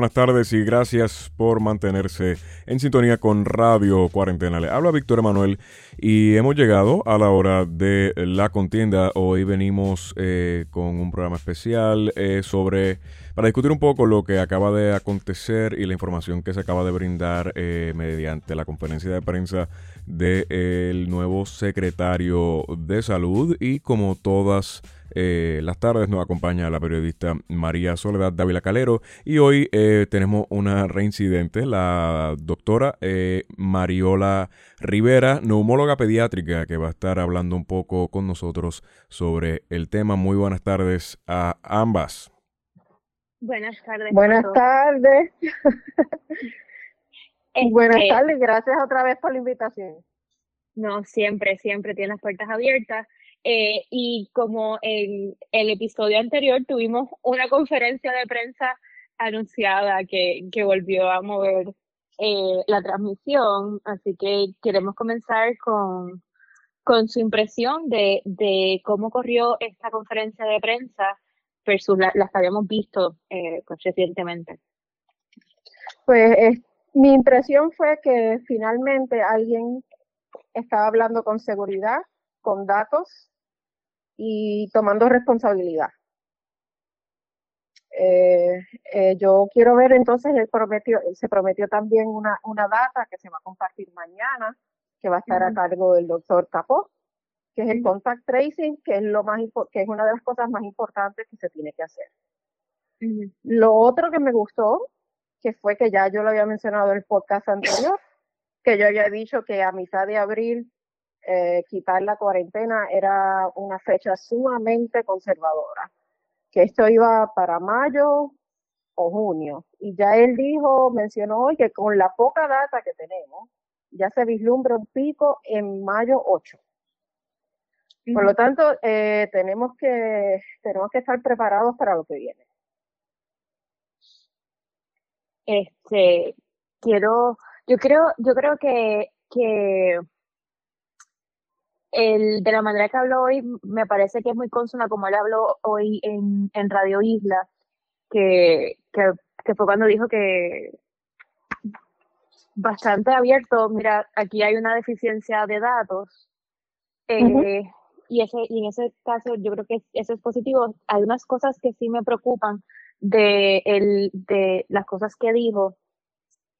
Buenas tardes y gracias por mantenerse en sintonía con Radio Cuarentena. Le habla Víctor Emanuel y hemos llegado a la hora de la contienda. Hoy venimos eh, con un programa especial eh, sobre para discutir un poco lo que acaba de acontecer y la información que se acaba de brindar eh, mediante la conferencia de prensa del nuevo secretario de salud y como todas eh, las tardes nos acompaña la periodista María Soledad Dávila Calero y hoy eh, tenemos una reincidente, la doctora eh, Mariola Rivera, neumóloga pediátrica, que va a estar hablando un poco con nosotros sobre el tema. Muy buenas tardes a ambas. Buenas tardes. Buenas tardes. Buenas este tardes, gracias otra vez por la invitación. No, siempre, siempre tiene las puertas abiertas. Eh, y como en el episodio anterior tuvimos una conferencia de prensa anunciada que, que volvió a mover eh, la transmisión, así que queremos comenzar con, con su impresión de, de cómo corrió esta conferencia de prensa versus las que habíamos visto eh, pues, recientemente. Pues mi impresión fue que finalmente alguien estaba hablando con seguridad, con datos y tomando responsabilidad. Eh, eh, yo quiero ver entonces, él prometió, se prometió también una, una data que se va a compartir mañana, que va a estar a cargo del doctor Capó, que es el contact tracing, que es lo más que es una de las cosas más importantes que se tiene que hacer. Lo otro que me gustó, que fue que ya yo lo había mencionado en el podcast anterior, que yo había dicho que a mitad de abril eh, quitar la cuarentena era una fecha sumamente conservadora, que esto iba para mayo o junio. Y ya él dijo, mencionó hoy que con la poca data que tenemos, ya se vislumbra un pico en mayo 8. Por lo tanto, eh, tenemos que tenemos que estar preparados para lo que viene. Este, quiero, yo creo, yo creo que, que el, de la manera que habló hoy, me parece que es muy consona como él habló hoy en, en Radio Isla, que, que, que fue cuando dijo que bastante abierto, mira, aquí hay una deficiencia de datos, eh, y, ese, y en ese caso yo creo que eso es positivo. Hay unas cosas que sí me preocupan de, el, de las cosas que dijo,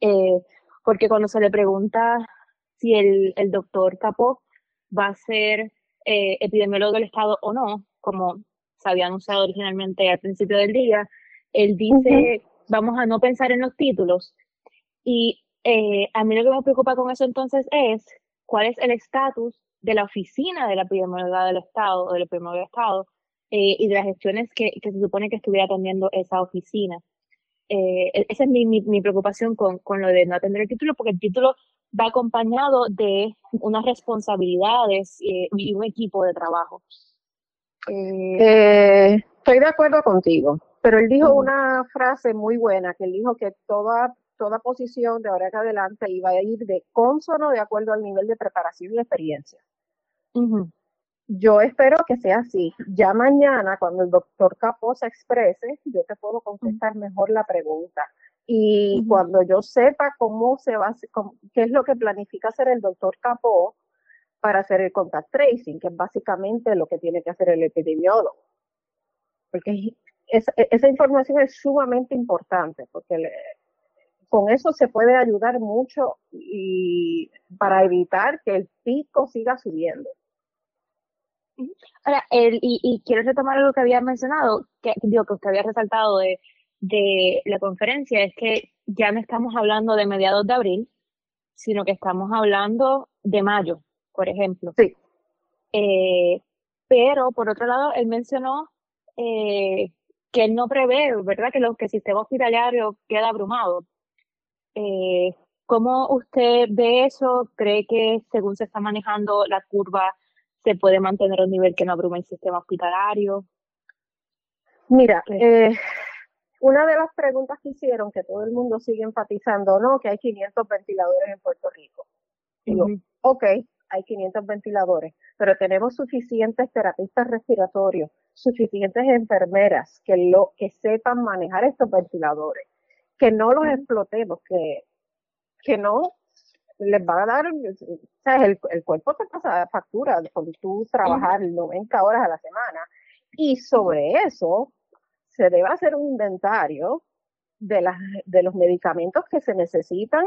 eh, porque cuando se le pregunta si el, el doctor Capó va a ser eh, epidemiólogo del Estado o no, como se había anunciado originalmente al principio del día, él dice, vamos a no pensar en los títulos. Y eh, a mí lo que me preocupa con eso entonces es cuál es el estatus de la oficina de la epidemiología del Estado, o del epidemiólogo del Estado, eh, y de las gestiones que, que, se supone que estuviera atendiendo esa oficina. Eh, e-, esa es mi, mi, mi preocupación con, con, lo de no atender el título, porque el título va acompañado de unas responsabilidades eh, y un equipo de trabajo. Eh, eh, estoy de acuerdo contigo, pero él dijo una frase muy buena, que él dijo que toda, toda posición de ahora en adelante iba a ir de consono de acuerdo al nivel de preparación y experiencia. Yo espero que sea así. Ya mañana, cuando el doctor Capó se exprese, yo te puedo contestar mejor la pregunta. Y cuando yo sepa cómo se va, qué es lo que planifica hacer el doctor Capó para hacer el contact tracing, que es básicamente lo que tiene que hacer el epidemiólogo. Porque esa, esa información es sumamente importante, porque con eso se puede ayudar mucho y para evitar que el pico siga subiendo. Ahora, el, y, y, quiero retomar algo que había mencionado, que digo que usted había resaltado de de la conferencia es que ya no estamos hablando de mediados de abril, sino que estamos hablando de mayo, por ejemplo. Sí. Eh, pero, por otro lado, él mencionó eh, que él no prevé, ¿verdad?, que, lo, que el sistema hospitalario queda abrumado. Eh, ¿Cómo usted ve eso? ¿Cree que según se está manejando la curva se puede mantener un nivel que no abrume el sistema hospitalario? Mira, eh, una de las preguntas que hicieron, que todo el mundo sigue enfatizando, no, que hay 500 ventiladores en Puerto Rico. Digo, ok, hay 500 ventiladores, pero tenemos suficientes terapistas respiratorios, suficientes enfermeras que, lo, que sepan manejar estos ventiladores. que no los explotemos, que, que no les va a dar, sea, el, el cuerpo te pasa factura con tú trabajar 90 horas a la semana. Y sobre eso se debe hacer un inventario de, las, de los medicamentos que se necesitan,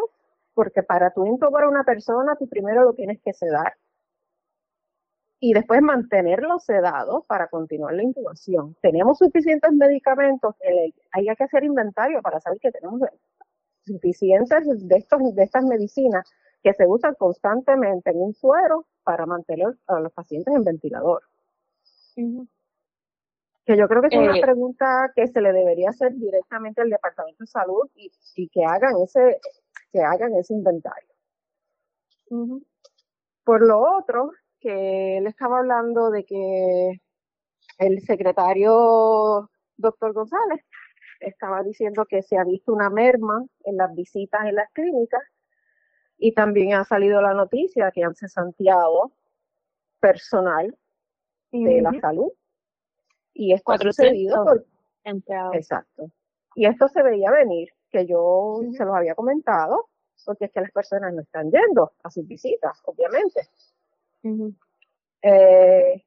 porque para tú intubar a una persona, tú primero lo tienes que sedar. Y después mantenerlo sedado para continuar la intubación. Tenemos suficientes medicamentos, hay que hacer inventario para saber que tenemos suficientes de, estos, de estas medicinas que se usan constantemente en un suero para mantener a los pacientes en ventilador. Que yo creo que es una eh, pregunta que se le debería hacer directamente al Departamento de Salud y, que hagan ese, que hagan ese inventario. Por lo otro, que él estaba hablando de que el secretario doctor González estaba diciendo que se ha visto una merma en las visitas en las clínicas y también ha salido la noticia que han cesanteado personal de la salud. Y esto ha sucedido por... Exacto. Y esto se veía venir, que yo se los había comentado, porque es que las personas no están yendo a sus visitas, obviamente. Eh,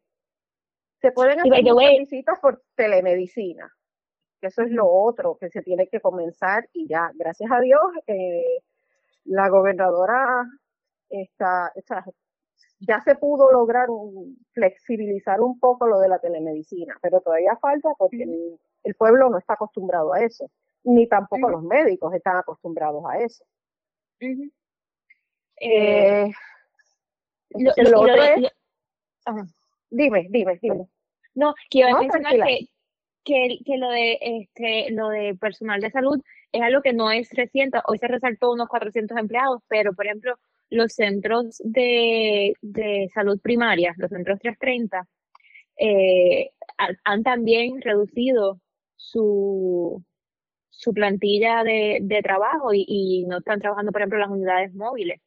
se pueden hacer visitas por telemedicina, que eso es lo otro que se tiene que comenzar y ya, gracias a Dios, eh, la gobernadora está, ya se pudo lograr flexibilizar un poco lo de la telemedicina, pero todavía falta porque el, pueblo no está acostumbrado a eso, ni tampoco los médicos están acostumbrados a eso. Eh, lo, otro es, dime, dime, dime. No, quiero mencionar que, que, que, lo de este, lo de personal de salud es algo que no es reciente. Hoy se resaltó unos 400 empleados, pero por ejemplo, los centros de, de salud primaria, los centros 330, eh, han también reducido su, su plantilla de, de trabajo y, no están trabajando, por ejemplo, las unidades móviles,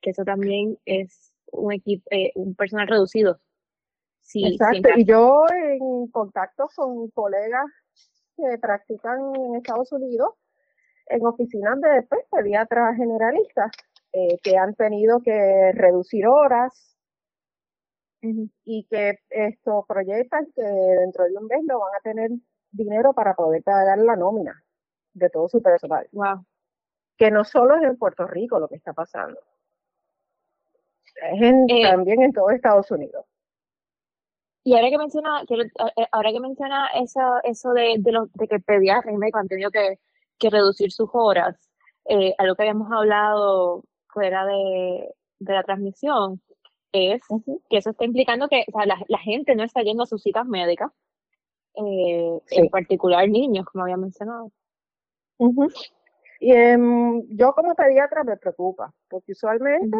que eso también es un equipo, eh, un personal reducido. Sí, Exacto, y yo en contacto con colegas que practican en Estados Unidos, en oficinas de pues, pediatras generalistas, eh, que han tenido que reducir horas y que esto proyectan que dentro de un mes no van a tener dinero para poder pagar la nómina de todo su personal. Wow. Que no solo es en Puerto Rico lo que está pasando, es en, eh, también en todo Estados Unidos. Y ahora que menciona, eh, ahora que menciona eso, eso de, de, los, de que pediatras y médicos han tenido que, que reducir sus horas, eh, algo que habíamos hablado fuera de, de la transmisión, es que eso está implicando que o sea, la, la, gente no está yendo a sus citas médicas, eh, en particular niños, como había mencionado. Y em, yo como pediatra me preocupa, porque usualmente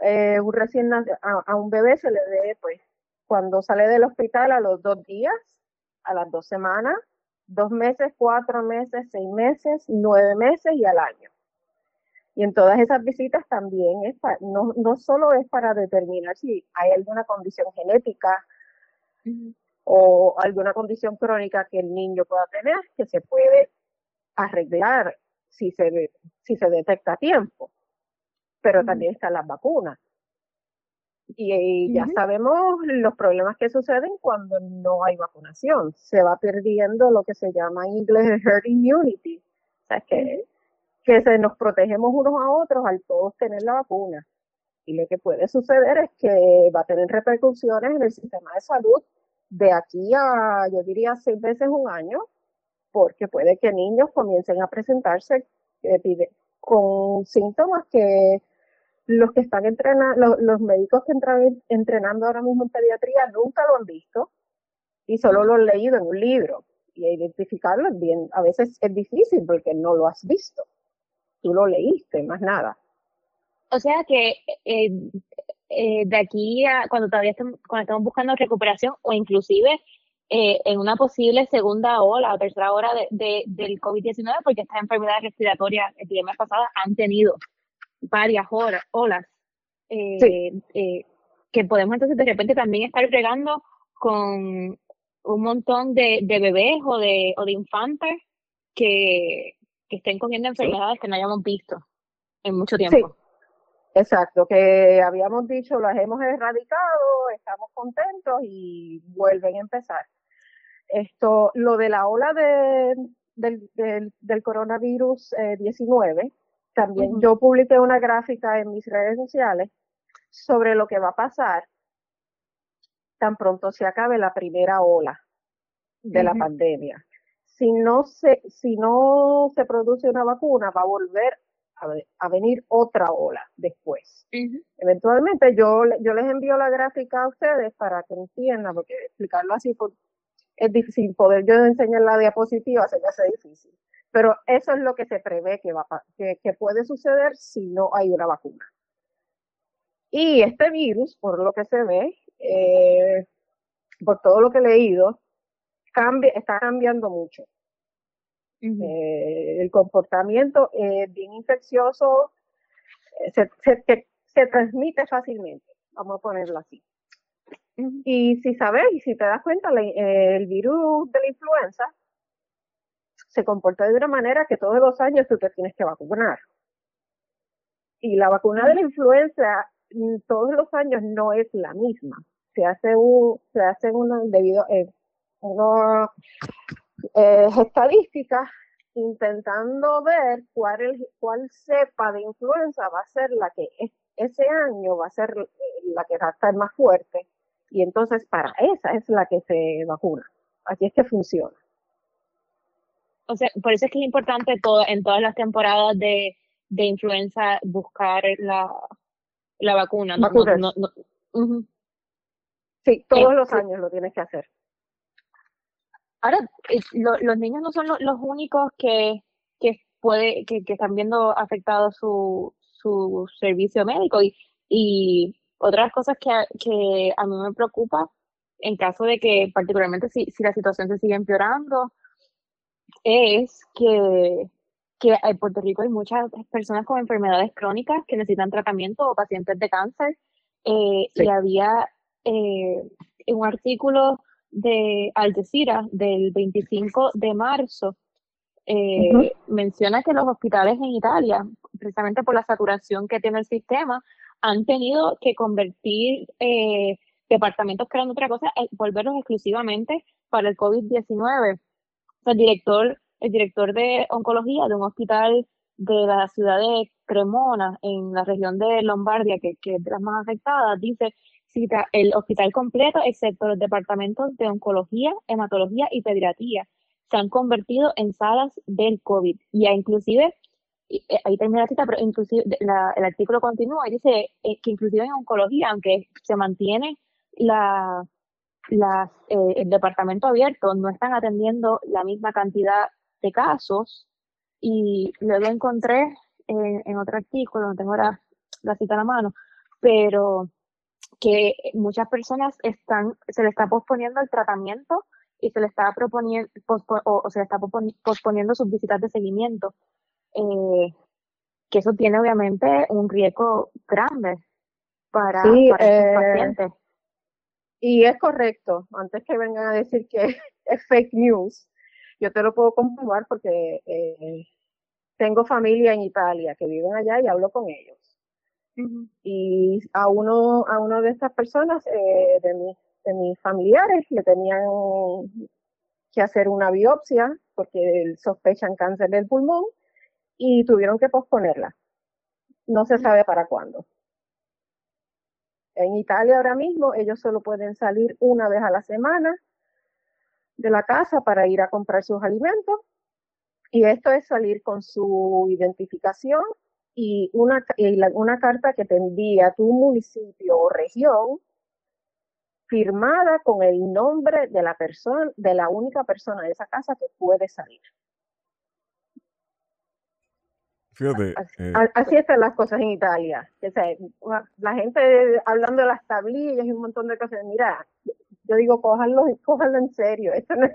eh, un recién a, a, un bebé se le ve, pues, cuando sale del hospital a los dos días, a las dos semanas, dos meses, cuatro meses, seis meses, nueve meses y al año. Y en todas esas visitas también es no, no solo es para determinar si hay alguna condición genética o alguna condición crónica que el niño pueda tener, que se puede arreglar si se, si se detecta a tiempo. Pero también están las vacunas. Y, ya sabemos los problemas que suceden cuando no hay vacunación. Se va perdiendo lo que se llama en inglés herd immunity. O sea, que, que se nos protegemos unos a otros al todos tener la vacuna. Y lo que puede suceder es que va a tener repercusiones en el sistema de salud de aquí a, yo diría, seis meses, un año, porque puede que niños comiencen a presentarse eh, con síntomas que los que están entrenando, los, médicos que entran entrenando ahora mismo en pediatría nunca lo han visto y solo lo han leído en un libro. Y identificarlo es bien, a veces es difícil porque no lo has visto. Tú lo leíste, más nada. O sea que eh, eh, de aquí a cuando todavía estamos, cuando estamos buscando recuperación o inclusive eh, en una posible segunda ola o tercera ola de, de, del COVID-19, porque estas enfermedades respiratorias, epidemias pasadas, han tenido varias horas, olas, eh, eh, que podemos entonces de repente también estar regando con un montón de, de bebés o de, o de infantes que, que estén cogiendo enfermedades que no hayamos visto en mucho tiempo. Exacto, que habíamos dicho, las hemos erradicado, estamos contentos y vuelven a empezar. Esto, lo de la ola de, del, del, coronavirus 19, también yo publiqué una gráfica en mis redes sociales sobre lo que va a pasar tan pronto se acabe la primera ola de la pandemia. Si no se, si no se produce una vacuna, va a volver a, venir otra ola después. Eventualmente yo, yo les envío la gráfica a ustedes para que entiendan, porque explicarlo así es difícil, poder yo enseñar la diapositiva se me hace difícil. Pero eso es lo que se prevé que, va, que, que puede suceder si no hay una vacuna. Y este virus, por lo que se ve, eh, por todo lo que he leído, cambia, está cambiando mucho. Eh, el comportamiento es bien infeccioso, eh, se, se, se, transmite fácilmente, vamos a ponerlo así. Y si sabes, y si te das cuenta, el virus de la influenza se comporta de una manera que todos los años tú te tienes que vacunar. Y la vacuna de la influenza mm, todos los años no es la misma. Se hace un, se hace una debido eh, eh, estadísticas intentando ver cuál, cuál cepa de influenza va a ser la que ese año va a ser la que va a estar más fuerte y entonces para esa es la que se vacuna. Así es que funciona. O sea, por eso es que es importante todo, en todas las temporadas de, de influenza buscar la, la vacuna. No, Sí, todos los este años lo tienes que hacer. Ahora, eh, los niños no son los únicos que, que, puede, que, que están viendo afectado su, su servicio médico y, y otras cosas que, que a mí me preocupa en caso de que, particularmente si, si la situación se sigue empeorando, es que, que en Puerto Rico hay muchas personas con enfermedades crónicas que necesitan tratamiento o pacientes de cáncer. Eh, y había eh, un artículo de Al Jazeera del 25 de marzo, eh, menciona que los hospitales en Italia, precisamente por la saturación que tiene el sistema, han tenido que convertir eh, departamentos que eran otra cosa, volverlos exclusivamente para el COVID-19. El director, el director de oncología de un hospital de la ciudad de Cremona, en la región de Lombardia, que, es de las más afectadas, dice, cita el hospital completo, excepto los departamentos de oncología, hematología y pediatría, se han convertido en salas del COVID. Y inclusive eh, ahí termina la cita, pero inclusive el artículo continúa y dice eh, que inclusive en oncología, aunque se mantiene la, eh, el departamento abierto, no están atendiendo la misma cantidad de casos. Y luego encontré en, otro artículo, no tengo la, cita a la mano, pero que muchas personas están, se le está posponiendo el tratamiento y se le está proponiendo, o, se le está posponiendo sus visitas de seguimiento eh, que eso tiene obviamente un riesgo grande para, sí, eh, pacientes. Y es correcto, antes que vengan a decir que es fake news, yo te lo puedo comprobar porque eh, tengo familia en Italia que viven allá y hablo con ellos. Y a uno, a una de estas personas, eh, de, mi, de mis familiares, le tenían que hacer una biopsia porque sospechan cáncer del pulmón y tuvieron que posponerla. No se sabe para cuándo. En Italia ahora mismo ellos solo pueden salir una vez a la semana de la casa para ir a comprar sus alimentos y esto es salir con su identificación y una, una carta que te envía tu municipio o región firmada con el nombre de la persona, de la única persona de esa casa que puede salir. Fíjate, eh, así, están las cosas en Italia. la gente hablando de las tablillas y un montón de cosas. Mira, yo digo, cójanlo, cójanlo en serio. Esto no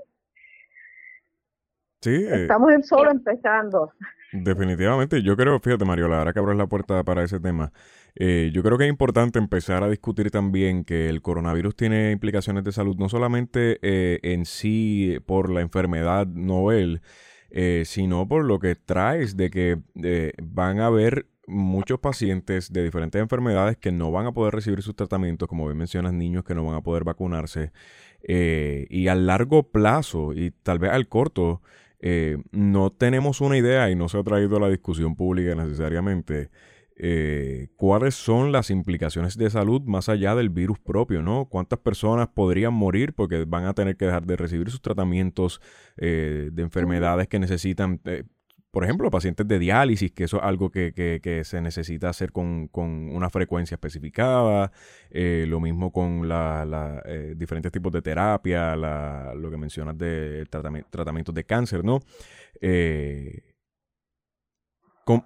sí, eh, Estamos solo empezando. Definitivamente, yo creo, fíjate Mario, ahora que abres la puerta para ese tema, eh, yo creo que es importante empezar a discutir también que el coronavirus tiene implicaciones de salud, no solamente en sí por la enfermedad novel, eh, sino por lo que traes de que eh, van a haber muchos pacientes de diferentes enfermedades que no van a poder recibir sus tratamientos, como bien mencionas, niños que no van a poder vacunarse, eh, y a largo plazo y tal vez al corto, no tenemos una idea y no se ha traído a la discusión pública necesariamente eh, cuáles son las implicaciones de salud más allá del virus propio, ¿no? ¿Cuántas personas podrían morir porque van a tener que dejar de recibir sus tratamientos eh, de enfermedades que necesitan, eh, por ejemplo, pacientes de diálisis, que eso es algo que, se necesita hacer con, una frecuencia especificada, lo mismo con la, diferentes tipos de terapia, lo que mencionas de tratamientos de cáncer, ¿no?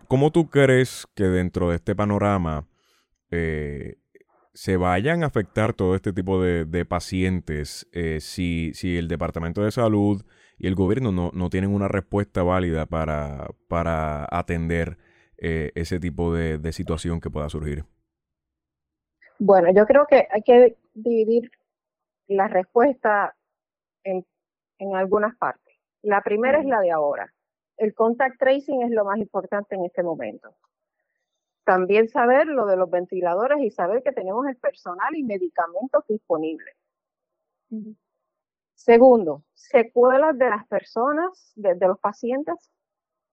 ¿Cómo, tú crees que dentro de este panorama eh, se vayan a afectar todo este tipo de, pacientes eh, si, si, el Departamento de Salud y el gobierno no, tienen una respuesta válida para, para atender eh, ese tipo de, situación que pueda surgir? Bueno, yo creo que hay que dividir la respuesta en, en algunas partes. La primera es la de ahora el contact tracing es lo más importante en este momento. También saber lo de los ventiladores y saber que tenemos el personal y medicamentos disponibles. Segundo, secuelas de las personas, de, los pacientes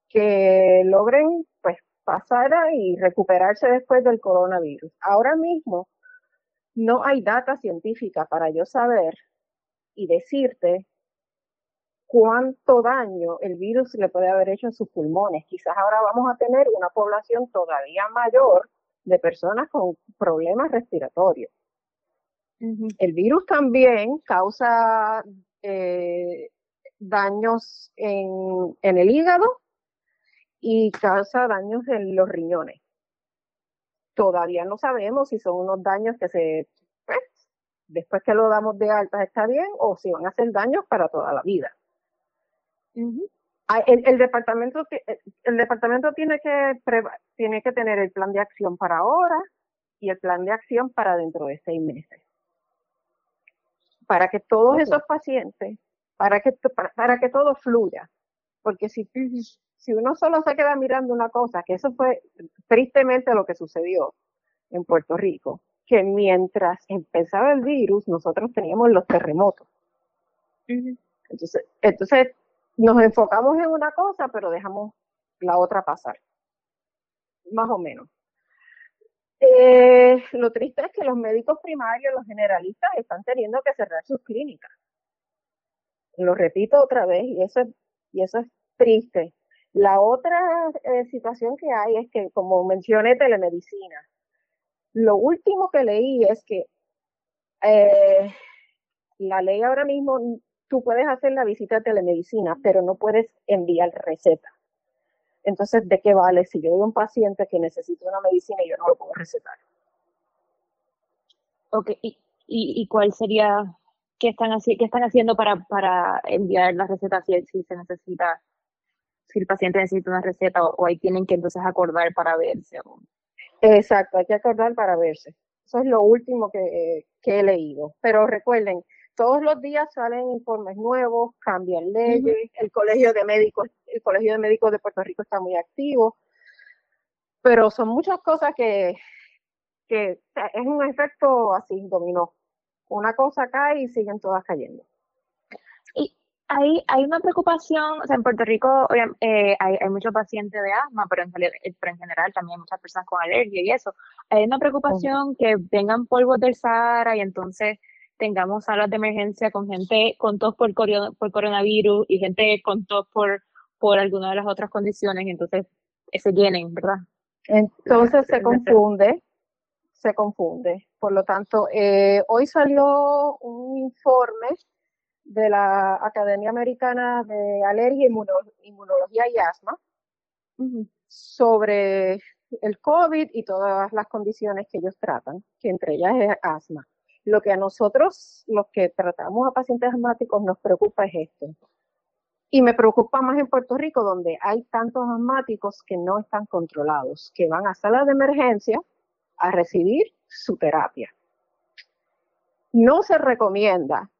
que logren pues pasar y recuperarse después del coronavirus. Ahora mismo no hay data científica para yo saber y decirte cuánto daño el virus le puede haber hecho en sus pulmones. Quizás ahora vamos a tener una población todavía mayor de personas con problemas respiratorios. El virus también causa eh, daños en, el hígado y causa daños en los riñones. Todavía no sabemos si son unos daños que se, pues, después que lo damos de alta está bien o si van a hacer daños para toda la vida. Ah, el, departamento eh, el departamento tiene que tiene que tener el plan de acción para ahora y el plan de acción para dentro de seis meses. Para que todos esos pacientes para que para, que todo fluya. Porque si si uno solo se queda mirando una cosa que eso fue tristemente lo que sucedió en Puerto Rico que mientras empezaba el virus nosotros teníamos los terremotos. Entonces entonces nos enfocamos en una cosa, pero dejamos la otra pasar. Más o menos. Eh, lo triste es que los médicos primarios, los generalistas, están teniendo que cerrar sus clínicas. Lo repito otra vez, y eso, y eso es triste. La otra eh, situación que hay es que, como mencioné, telemedicina. Lo último que leí es que eh, la ley ahora mismo tú puedes hacer la visita de telemedicina, pero no puedes enviar receta. Entonces, ¿de qué vale si yo veo un paciente que necesita una medicina y yo no lo puedo recetar? Ok, ¿y, y, cuál sería, qué están, qué están haciendo para, para enviar la receta si, si se necesita, si el paciente necesita una receta o, ahí tienen que entonces acordar para verse? Exacto, hay que acordar para verse. Eso es lo último que, que he leído. Pero recuerden, todos los días salen informes nuevos, cambian leyes, el colegio de médicos, el colegio de médicos de Puerto Rico está muy activo, pero son muchas cosas que, que es un efecto así, dominó. Una cosa cae y siguen todas cayendo. Y hay, hay una preocupación, o sea, en Puerto Rico eh, hay, hay muchos pacientes de asma, pero en, pero en general también hay muchas personas con alergia y eso. Hay una preocupación que vengan polvos del Sahara y entonces tengamos salas de emergencia con gente con tos por, por coronavirus y gente con tos por, por alguna de las otras condiciones, entonces se llenen, ¿verdad? Entonces se confunde, se confunde. Por lo tanto, eh, hoy salió un informe de la Academia Americana de Alergia, Inmunología y Asma sobre el COVID y todas las condiciones que ellos tratan, que entre ellas es asma. Lo que a nosotros, los que tratamos a pacientes asmáticos, nos preocupa es esto. Y me preocupa más en Puerto Rico, donde hay tantos asmáticos que no están controlados, que van a salas de emergencia a recibir su terapia. No se recomienda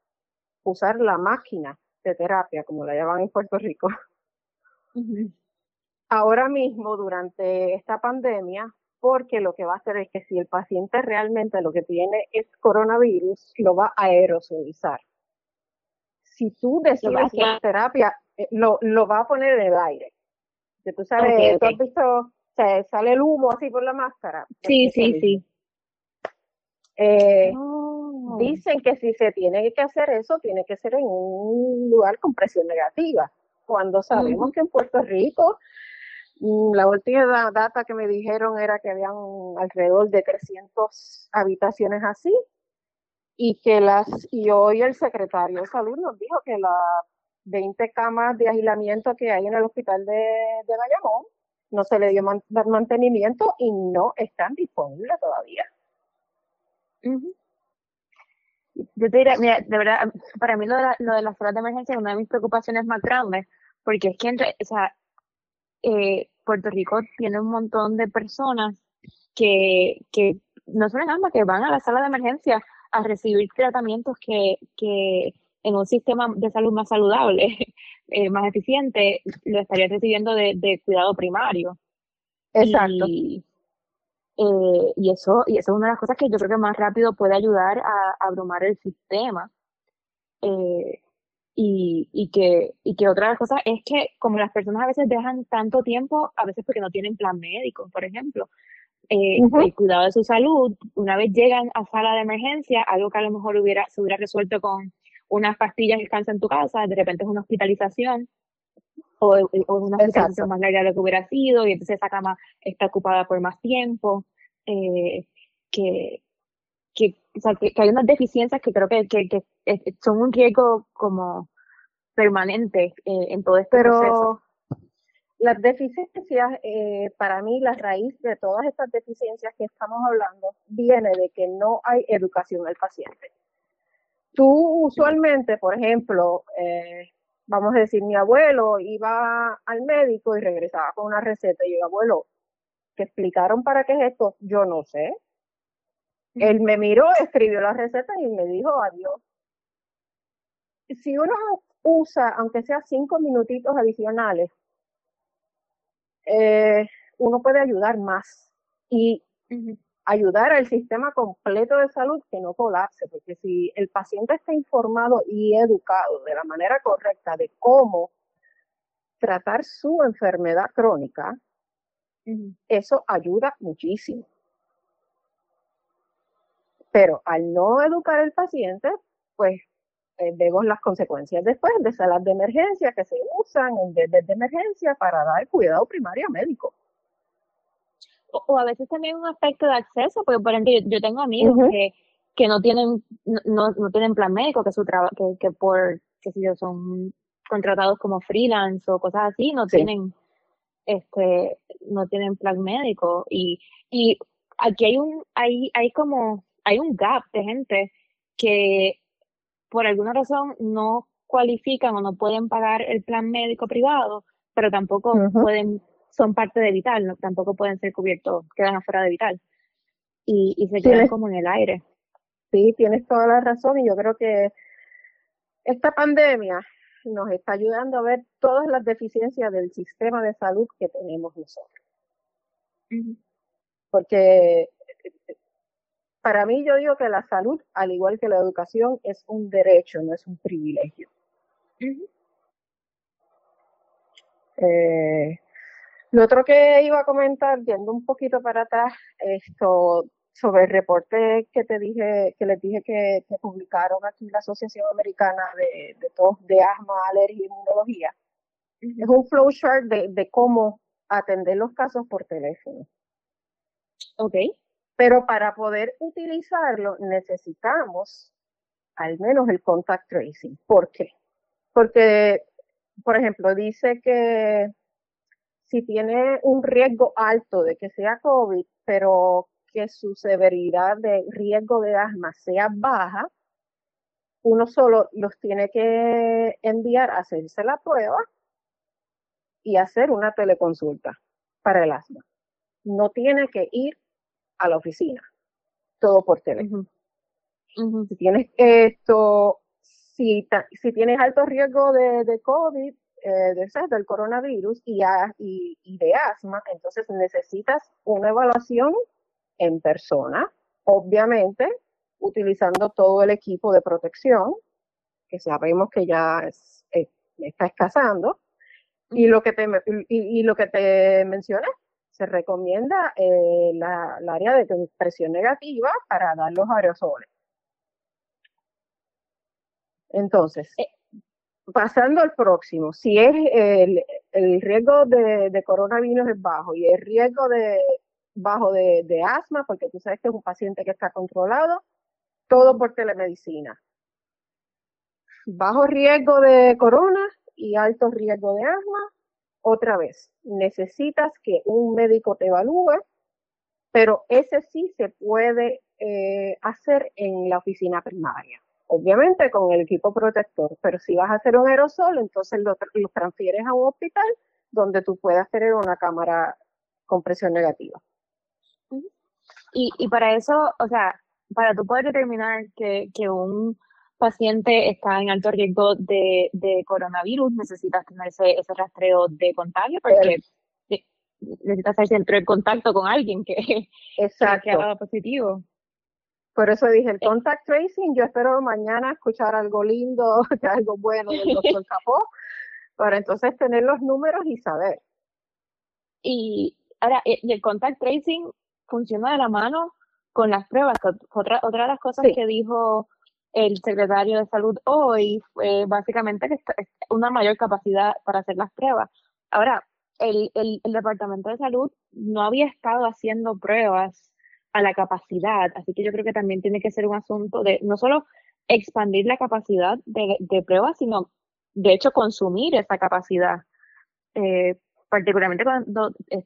usar la máquina de terapia, como la llaman en Puerto Rico, ahora mismo durante esta pandemia, porque lo que va a hacer es que si el paciente realmente lo que tiene es coronavirus, lo va a aerosolizar. Si tú decides la terapia, eh, lo, lo va a poner en el aire. Que tú sabes, tú has visto, se sale el humo así por la máscara. Sí, sí, sí. Eh, oh. Dicen que si se tiene que hacer eso, tiene que ser en un lugar con presión negativa. Cuando sabemos que en Puerto Rico, la última data que me dijeron era que habían alrededor de 300 habitaciones así, y que las, y hoy el secretario de salud nos dijo que las 20 camas de aislamiento que hay en el hospital de, de Bayamón no se le dio mantenimiento y no están disponibles todavía. Yo te diría, mira, de verdad, para mí lo de, lo de las salas de emergencia es una de mis preocupaciones más grandes, porque es que, entre, o sea, eh, Puerto Rico tiene un montón de personas que, que no son más que van a la sala de emergencia a recibir tratamientos que, que en un sistema de salud más saludable, eh, más eficiente, lo estarían recibiendo de, de cuidado primario. Exacto. Y, eh, y, eso, y eso es una de las cosas que yo creo que más rápido puede ayudar a, abrumar el sistema. Eh, y, y, que, y que otra cosas es que como las personas a veces dejan tanto tiempo, a veces porque no tienen plan médico, por ejemplo, eh, el cuidado de su salud, una vez llegan a sala de emergencia, algo que a lo mejor hubiera, se hubiera resuelto con unas pastillas que descansan en tu casa, de repente es una hospitalización, o, o una hospitalización más larga de lo que hubiera sido, y entonces esa cama está ocupada por más tiempo, eh, que, que, o sea, que, hay unas deficiencias que creo que, que, que son un riesgo como permanente eh, en todo este Pero... proceso las deficiencias, eh, para mí, la raíz de todas estas deficiencias que estamos hablando viene de que no hay educación al paciente. Tú usualmente, por ejemplo, eh, vamos a decir, mi abuelo iba al médico y regresaba con una receta y yo, abuelo, ¿te explicaron para qué es esto? Yo no sé. Él me miró, escribió la receta y me dijo adiós. Si uno usa, aunque sea cinco minutitos adicionales, eh, uno puede ayudar más y ayudar al sistema completo de salud que no colapse, porque si el paciente está informado y educado de la manera correcta de cómo tratar su enfermedad crónica, eso ayuda muchísimo. Pero al no educar al paciente, pues eh, vemos las consecuencias después de salas de emergencia que se usan en vez de emergencia para dar cuidado primario médico. O, a veces también un aspecto de acceso, porque por ejemplo yo, tengo amigos que, que no tienen no, no tienen plan médico, que su trabajo que, que por qué sé yo son contratados como freelance o cosas así, no tienen este no tienen plan médico. Y y aquí hay un hay hay como hay un gap de gente que por alguna razón no cualifican o no pueden pagar el plan médico privado, pero tampoco pueden, son parte de Vital, ¿no? tampoco pueden ser cubiertos, quedan afuera de Vital. Y, y se quedan como en el aire. Sí, tienes toda la razón y yo creo que esta pandemia nos está ayudando a ver todas las deficiencias del sistema de salud que tenemos nosotros. Porque para mí yo digo que la salud, al igual que la educación, es un derecho, no es un privilegio. eh, lo otro que iba a comentar, yendo un poquito para atrás, esto sobre el reporte que te dije, que les dije que, publicaron aquí la Asociación Americana de, de, de asma, alergia y inmunología. Es un flowchart de, de cómo atender los casos por teléfono. Ok. Pero para poder utilizarlo necesitamos al menos el contact tracing. ¿Por qué? Porque, por ejemplo, dice que si tiene un riesgo alto de que sea COVID, pero que su severidad de riesgo de asma sea baja, uno solo los tiene que enviar a hacerse la prueba y hacer una teleconsulta para el asma. No tiene que ir a la oficina, todo por teléfono. Si tienes esto, si, si tienes alto riesgo de, de COVID, eh, de, del coronavirus y, y, y de asma, entonces necesitas una evaluación en persona, obviamente utilizando todo el equipo de protección, que sabemos que ya eh, está escasando, y lo que te, y, lo que te mencioné, se recomienda eh, la, área de presión negativa para dar los aerosoles. Entonces, eh, pasando al próximo, si es el, el riesgo de, de, coronavirus es bajo y el riesgo de bajo de, de, asma, porque tú sabes que es un paciente que está controlado, todo por telemedicina. Bajo riesgo de corona y alto riesgo de asma, otra vez, necesitas que un médico te evalúe, pero ese sí se puede eh, hacer en la oficina primaria obviamente con el equipo protector, pero si vas a hacer un aerosol, entonces lo, transfieres a un hospital donde tú puedas tener una cámara con presión negativa. Y, y para eso, o sea, para tú poder determinar que, que un paciente está en alto riesgo de, de coronavirus, necesitas tener ese, ese rastreo de contagio, porque necesitas hacer el contacto con alguien que, Exacto. que, que positivo. Por eso dije, el eh. contact tracing, yo espero mañana escuchar algo lindo, algo bueno del doctor Capó, para entonces tener los números y saber. Y ahora, eh, el contact tracing funciona de la mano con las pruebas. Otra, otra de las cosas que dijo el secretario de salud hoy fue básicamente una mayor capacidad para hacer las pruebas. Ahora, el, el, departamento de salud no había estado haciendo pruebas a la capacidad. Así que yo creo que también tiene que ser un asunto de no solo expandir la capacidad de, de pruebas, sino de hecho consumir esa capacidad. Eh, particularmente cuando eh,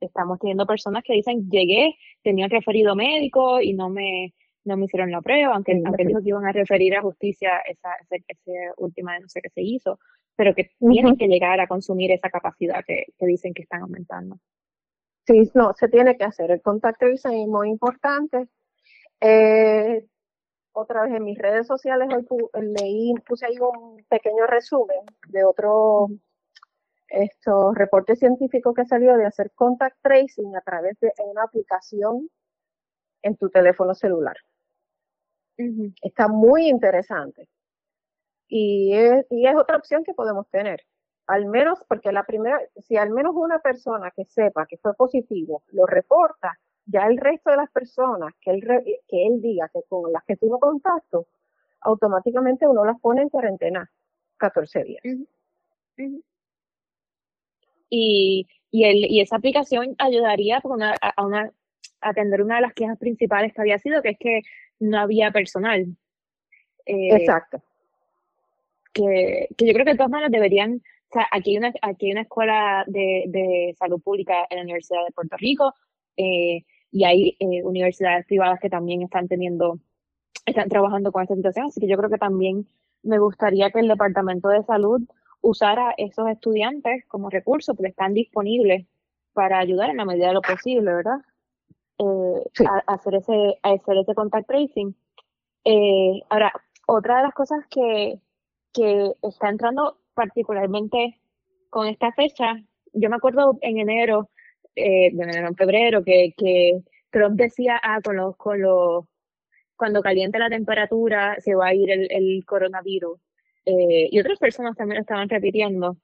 estamos teniendo personas que dicen llegué, tenía referido médico y no me no me hicieron la prueba, aunque, aunque dijo que iban a referir a justicia esa, esa, última denuncia que se hizo, pero que tienen que llegar a consumir esa capacidad que, que dicen que están aumentando. Sí, no, se tiene que hacer. El contacto es muy importante. Eh, otra vez en mis redes sociales hoy leí, puse ahí un pequeño resumen de otro esto, reporte científico que salió de hacer contact tracing a través de una aplicación en tu teléfono celular. Está muy interesante. Y es, y es otra opción que podemos tener al menos, porque la primera, si al menos una persona que sepa que fue positivo lo reporta, ya el resto de las personas que él, que él diga que con las que tuvo contacto, automáticamente uno las pone en cuarentena 14 días. Y, y, el, y esa aplicación ayudaría a, una, a atender una de las quejas principales que había sido, que es que no había personal. Eh, Exacto. Que, que yo creo que de todas maneras deberían o sea, aquí hay una, aquí hay una escuela de, de salud pública en la Universidad de Puerto Rico eh, y hay eh, universidades privadas que también están teniendo, están trabajando con esta situación, así que yo creo que también me gustaría que el Departamento de Salud usara esos estudiantes como recursos, porque están disponibles para ayudar en la medida de lo posible, ¿verdad? Eh, a, hacer ese, a hacer ese contact tracing. Eh, ahora, otra de las cosas que, que está entrando particularmente con esta fecha, yo me acuerdo en enero, eh, en febrero, que, que Trump decía, ah, con los, con los, cuando caliente la temperatura se va a ir el, el coronavirus. Eh, y otras personas también lo estaban repitiendo.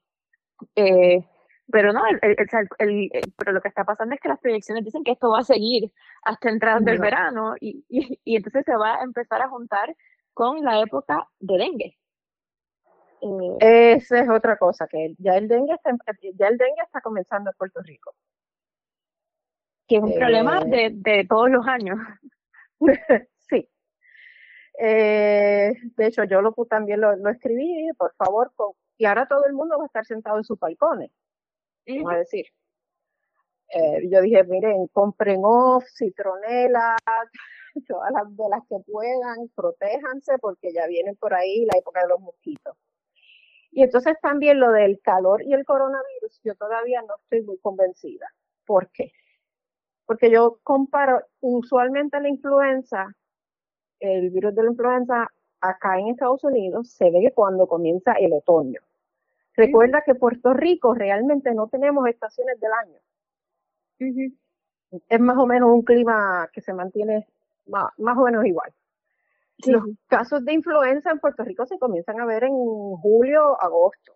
Eh, pero no, el, el, pero lo que está pasando es que las proyecciones dicen que esto va a seguir hasta entrada del verano y, y, y, entonces se va a empezar a juntar con la época de dengue. Eh, Esa es otra cosa, que ya el dengue está, ya el dengue está comenzando en Puerto Rico. Que es un problema eh, de, todos los años. sí. Eh, de hecho, yo lo también lo, escribí, por favor, y ahora todo el mundo va a estar sentado en sus balcones. Vamos a decir. yo dije, miren, compren off, citronela, todas las de las que puedan, protéjanse porque ya viene por ahí la época de los mosquitos. Y entonces también lo del calor y el coronavirus, yo todavía no estoy muy convencida. ¿Por qué? Porque yo comparo usualmente la influenza, el virus de la influenza acá en Estados Unidos se ve cuando comienza el otoño. Recuerda que Puerto Rico realmente no tenemos estaciones del año. Es más o menos un clima que se mantiene más, más o menos igual. Los casos de influenza en Puerto Rico se comienzan a ver en julio, agosto.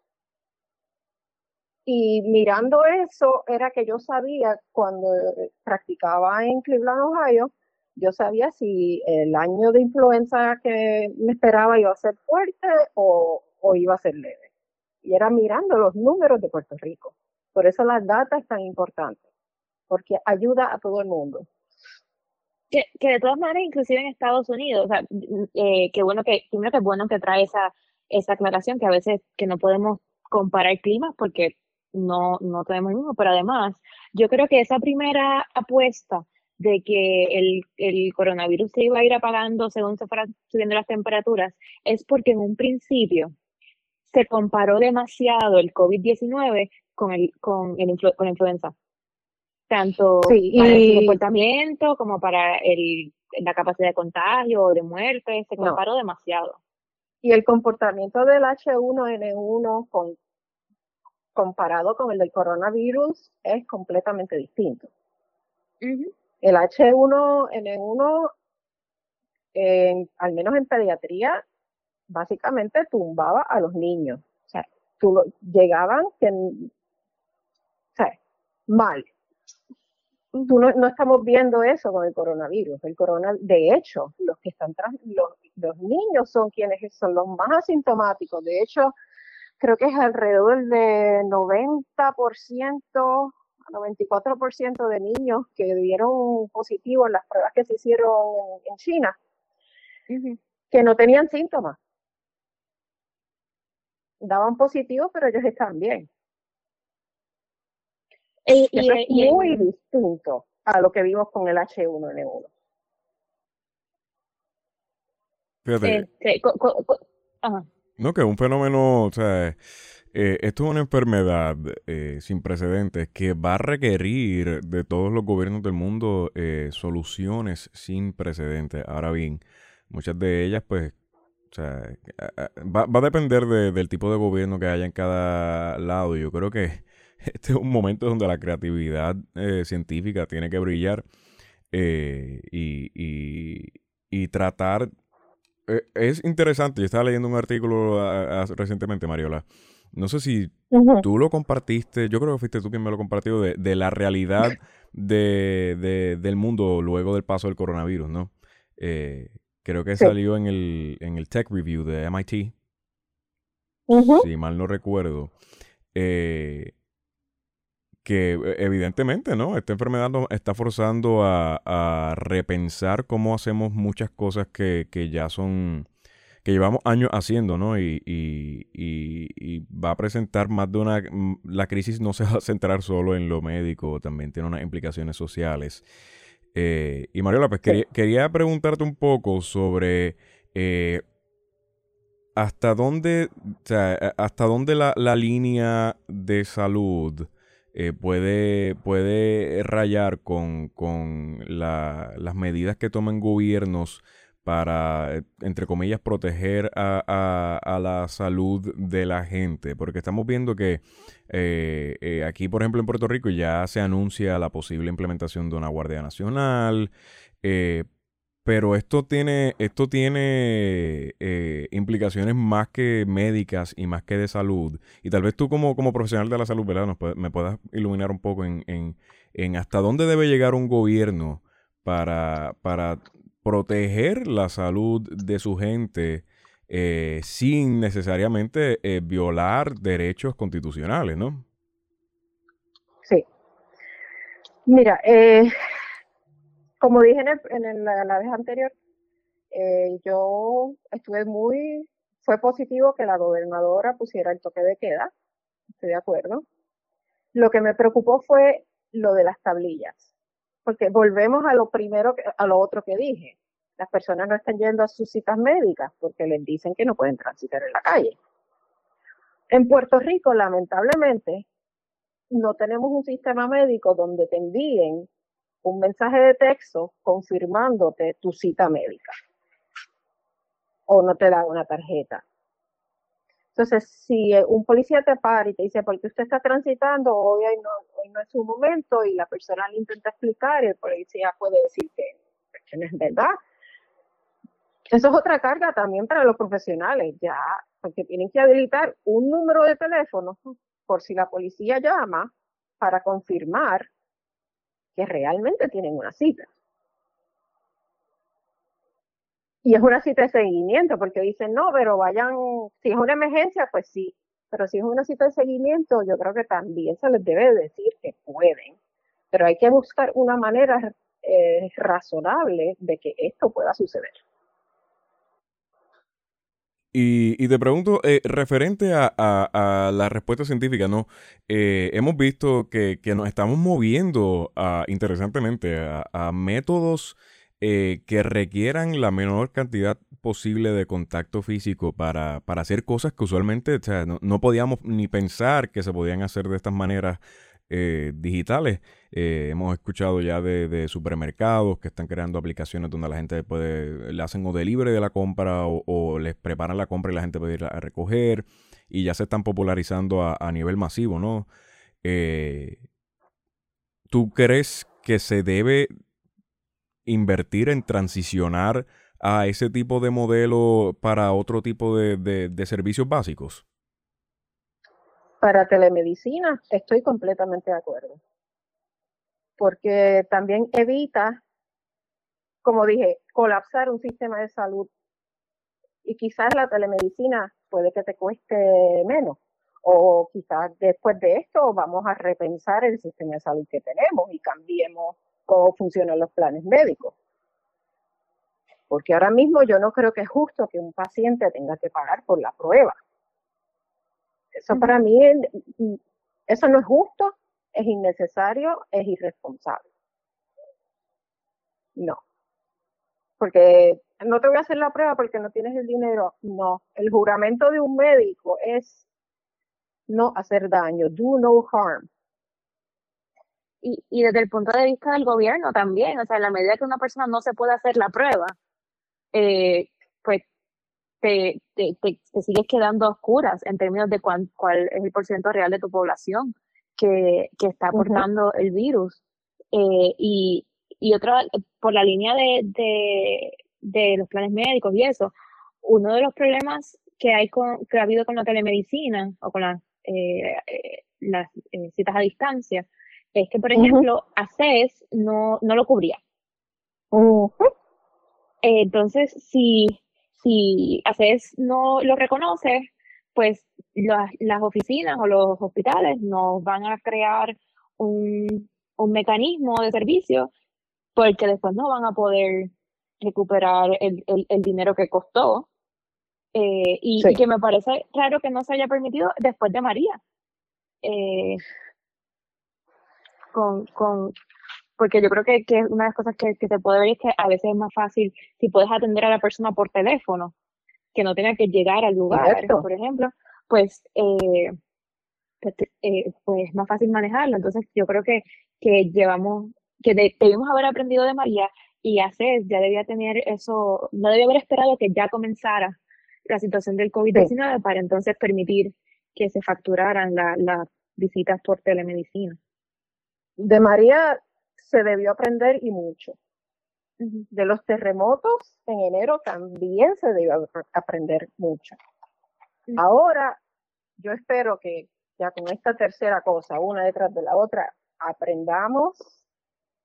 Y mirando eso, era que yo sabía cuando practicaba en Cleveland, Ohio, yo sabía si el año de influenza que me esperaba iba a ser fuerte o, iba a ser leve. Y era mirando los números de Puerto Rico. Por eso las datas es tan importante, porque ayuda a todo el mundo. Que, que de todas maneras, inclusive en Estados Unidos, o sea, eh, qué bueno que, primero que bueno que trae esa, esa aclaración, que a veces que no podemos comparar climas porque no, no tenemos el mismo, pero además, yo creo que esa primera apuesta de que el, el, coronavirus se iba a ir apagando según se fueran subiendo las temperaturas, es porque en un principio se comparó demasiado el COVID-19 con, el, con, el con la influenza. Tanto para el comportamiento como para el, la capacidad de contagio o de muerte, se comparó demasiado. Y el comportamiento del H1N1 con, comparado con el del coronavirus es completamente distinto. El H1N1, al menos en pediatría, básicamente tumbaba a los niños. O sea, tú llegaban que, o sea, mal. Tú no, estamos viendo eso con el coronavirus. El corona, de hecho, los que están tras, los, los niños son quienes son los más asintomáticos. De hecho, creo que es alrededor de 90% 94% de niños que dieron positivo en las pruebas que se hicieron en, China, que no tenían síntomas. Daban positivo, pero ellos estaban bien. Y, es muy distinto a lo que vimos con el H1N1. Fíjate. Este, no, que es un fenómeno, o sea, eh, esto es una enfermedad eh, sin precedentes que va a requerir de todos los gobiernos del mundo eh, soluciones sin precedentes. Ahora bien, muchas de ellas, pues, o sea, va, va, a depender del tipo de gobierno que haya en cada lado. Yo creo que este es un momento donde la creatividad científica tiene que brillar y, y, y tratar es interesante, yo estaba leyendo un artículo recientemente, Mariola, no sé si tú lo compartiste, yo creo que fuiste tú quien me lo compartió, de, de la realidad de, del mundo luego del paso del coronavirus, ¿no? Eh, creo que salió en el, en el Tech Review de MIT, si mal no recuerdo. Eh, que e, evidentemente, ¿no? Esta enfermedad nos está forzando a, a repensar cómo hacemos muchas cosas que, que ya son que llevamos años haciendo, ¿no? Y, va a presentar más de una... La crisis no se va a centrar solo en lo médico, también tiene unas implicaciones sociales. Eh, y Mariola, pues quería, preguntarte un poco sobre eh, hasta dónde, o sea, hasta dónde la, línea de salud eh, puede, puede rayar con, con las medidas que toman gobiernos para, entre comillas, proteger a, a, la salud de la gente. Porque estamos viendo que eh, eh, aquí, por ejemplo, en Puerto Rico ya se anuncia la posible implementación de una Guardia Nacional. Eh, pero esto tiene, esto tiene implicaciones más que médicas y más que de salud. Y tal vez tú como, como profesional de la salud, ¿verdad? Nos me puedas iluminar un poco en, en, en hasta dónde debe llegar un gobierno para, para proteger la salud de su gente eh, sin necesariamente eh, violar derechos constitucionales, ¿no? Sí. Mira, eh, como dije en, la, vez anterior, yo estuve muy, fue positivo que la gobernadora pusiera el toque de queda, estoy de acuerdo. Lo que me preocupó fue lo de las tablillas porque volvemos a lo primero, a lo otro que dije. Las personas no están yendo a sus citas médicas porque les dicen que no pueden transitar en la calle. En Puerto Rico, lamentablemente, no tenemos un sistema médico donde te envíen un mensaje de texto confirmándote tu cita médica. O no te da una tarjeta. Entonces, si eh, un policía te para y te dice, ¿por qué usted está transitando? Hoy no, hoy no es su momento y la persona le intenta explicar y el policía puede decir que, que no es verdad. Eso es otra carga también para los profesionales, ya, porque tienen que habilitar un número de teléfono por si la policía llama para confirmar que realmente tienen una cita. Y es una cita de seguimiento, porque dicen, no, pero vayan, si es una emergencia, pues sí, pero si es una cita de seguimiento, yo creo que también se les debe decir que pueden, pero hay que buscar una manera eh, razonable de que esto pueda suceder. Y, te pregunto, eh, referente a, la respuesta científica, ¿no? Eh, hemos visto que, nos estamos moviendo, interesantemente, a, métodos eh, que requieran la menor cantidad posible de contacto físico para, para hacer cosas que usualmente no, no, podíamos ni pensar que se podían hacer de estas maneras eh, digitales. Eh, hemos escuchado ya de, supermercados que están creando aplicaciones donde la gente puede, le hacen o delivery de la compra o, les preparan la compra y la gente puede ir a recoger y ya se están popularizando a, nivel masivo, ¿no? ¿Tú crees que se debe invertir en transicionar a ese tipo de modelo para otro tipo de servicios básicos? Para telemedicina estoy completamente de acuerdo, porque también evita, como dije, colapsar un sistema de salud. Y quizás la telemedicina puede que te cueste menos. O quizás después de esto vamos a repensar el sistema de salud que tenemos y cambiemos cómo funcionan los planes médicos. Porque ahora mismo yo no creo que es justo que un paciente tenga que pagar por la prueba. Eso para mí, eso no es justo, es innecesario, es irresponsable. No. Porque no te voy a hacer la prueba porque no tienes el dinero. No. El juramento de un médico es no hacer daño, do no harm. Y, y desde el punto de vista del gobierno también, o sea, en la medida que una persona no se puede hacer la prueba, eh, pues te, te, te, sigues quedando oscuras en términos de cuál es el porcentaje real de tu población que, que está aportando el virus. Eh, y, y otra, por la línea de, de, de, los planes médicos y eso, uno de los problemas que, hay con, que ha habido con la telemedicina o con las, eh, eh, las citas a distancia es que, por ejemplo, ACES no, no lo cubría. entonces, si si ACES no lo reconoce, pues las, las oficinas o los hospitales nos van a crear un, un mecanismo de servicio porque después no van a poder recuperar el, el, dinero que costó. Eh, y, que me parece raro que no se haya permitido después de María. Eh, con, con, porque yo creo que, que una de las cosas que, que se puede ver es que a veces es más fácil si puedes atender a la persona por teléfono, que no tenga que llegar al lugar, por ejemplo, pues, eh, pues, eh, pues, es más fácil manejarlo. Entonces yo creo que, que llevamos, que debimos haber aprendido de María y hacer, ya debía tener eso, no debía haber esperado que ya comenzara la situación del COVID-19 para entonces permitir que se facturaran las visitas por telemedicina. De María se debió aprender y mucho. De los terremotos en enero también se debió aprender mucho. Ahora, yo espero que ya con esta tercera cosa, una detrás de la otra, aprendamos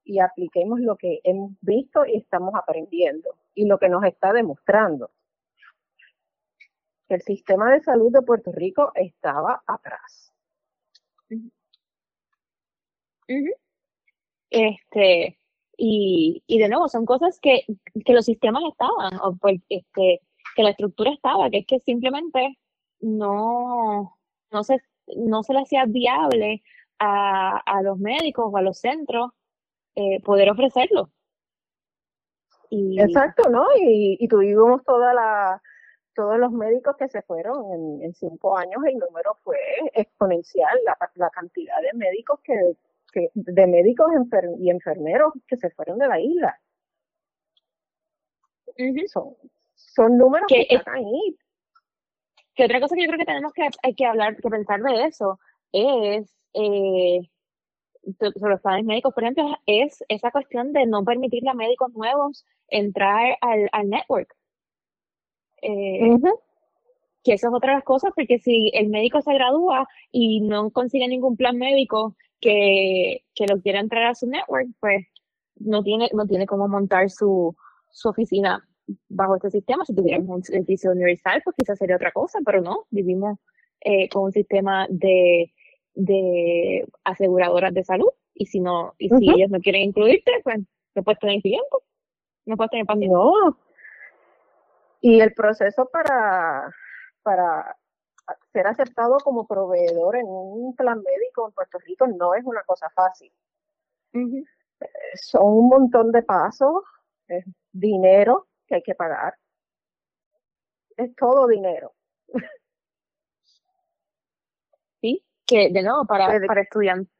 y apliquemos lo que hemos visto y estamos aprendiendo y lo que nos está demostrando. El sistema de salud de Puerto Rico estaba atrás. Este, y, y de nuevo, son cosas que, que los sistemas estaban, o pues, este, que la estructura estaba, que es que simplemente no, no se, no se le hacía viable a, a los médicos o a los centros eh, poder ofrecerlo. Y, Exacto, ¿no? Y, y tuvimos toda la, todos los médicos que se fueron en, en cinco años, el número fue exponencial, la, la cantidad de médicos que, de médicos y enfermeros que se fueron de la isla. son, son, números que, están ahí. Que otra cosa que yo creo que tenemos que, hay que hablar, que pensar de eso es eh, sobre los planes médicos, por ejemplo, es esa cuestión de no permitirle a médicos nuevos entrar al, al network. Eh, que eso es otra de las cosas, porque si el médico se gradúa y no consigue ningún plan médico que, que lo quiera entrar a su network, pues no tiene, no tiene cómo montar su, su oficina bajo este sistema. Si tuviéramos un servicio universal, pues quizás sería otra cosa, pero no, vivimos eh, con un sistema de, de aseguradoras de salud y si no, y si ellos no quieren incluirte, pues no puedes tener tiempo, no puedes tener paciente. No. Y el proceso para, para ser aceptado como proveedor en un plan médico en Puerto Rico no es una cosa fácil. Son un montón de pasos, es dinero que hay que pagar. Es todo dinero. Sí, que de nuevo, para, para estudiantes,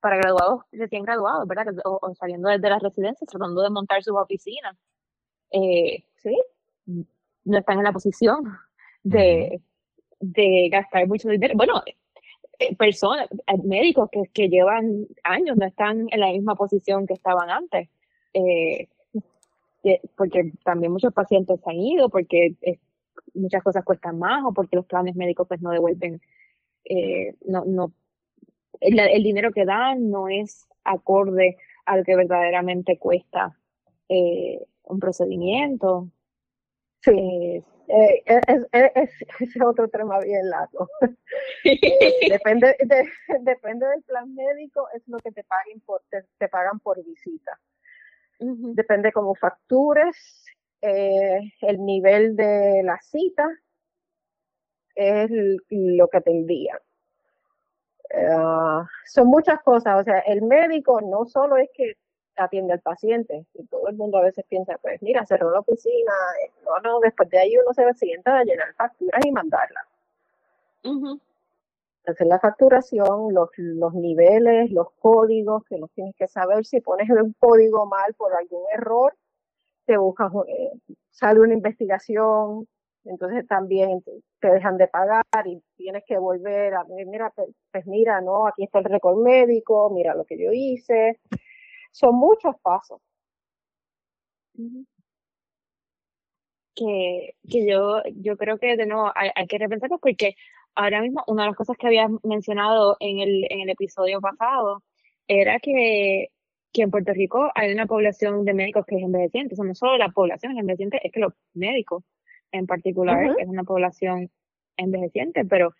para graduados, recién graduados, ¿verdad? O, saliendo desde las residencias, tratando de montar sus oficinas. Eh, sí, no están en la posición de, de gastar mucho dinero. Bueno, eh, personas, eh, médicos que, que llevan años no están en la misma posición que estaban antes. Eh, porque también muchos pacientes han ido, porque muchas cosas cuestan más o porque los planes médicos pues no devuelven, no, no, el, dinero que dan no es acorde a lo que verdaderamente cuesta un procedimiento. Sí. Eh, es, es, es, otro tema bien largo. depende, depende del plan médico, es lo que te paguen por, te, pagan por visita. Depende cómo factures, eh, el nivel de la cita, es lo que te envían. Ah, son muchas cosas, o sea, el médico no solo es que atiende al paciente. Y todo el mundo a veces piensa, pues mira, cerró la oficina, eh, no, no, después de ahí uno se sienta a llenar facturas y mandarlas. Hacer la facturación, los, los niveles, los códigos que los tienes que saber. Si pones un código mal por algún error, te buscas, eh, sale una investigación, entonces también te dejan de pagar y tienes que volver a ver, mira, pues, pues mira, no, aquí está el récord médico, mira lo que yo hice, son muchos pasos. Que, que yo, yo creo que de nuevo hay, que repensarlo porque ahora mismo una de las cosas que había mencionado en el, en el episodio pasado era que, que en Puerto Rico hay una población de médicos que es envejeciente. O sea, no solo la población es envejeciente, es que los médicos en particular es una población envejeciente, pero,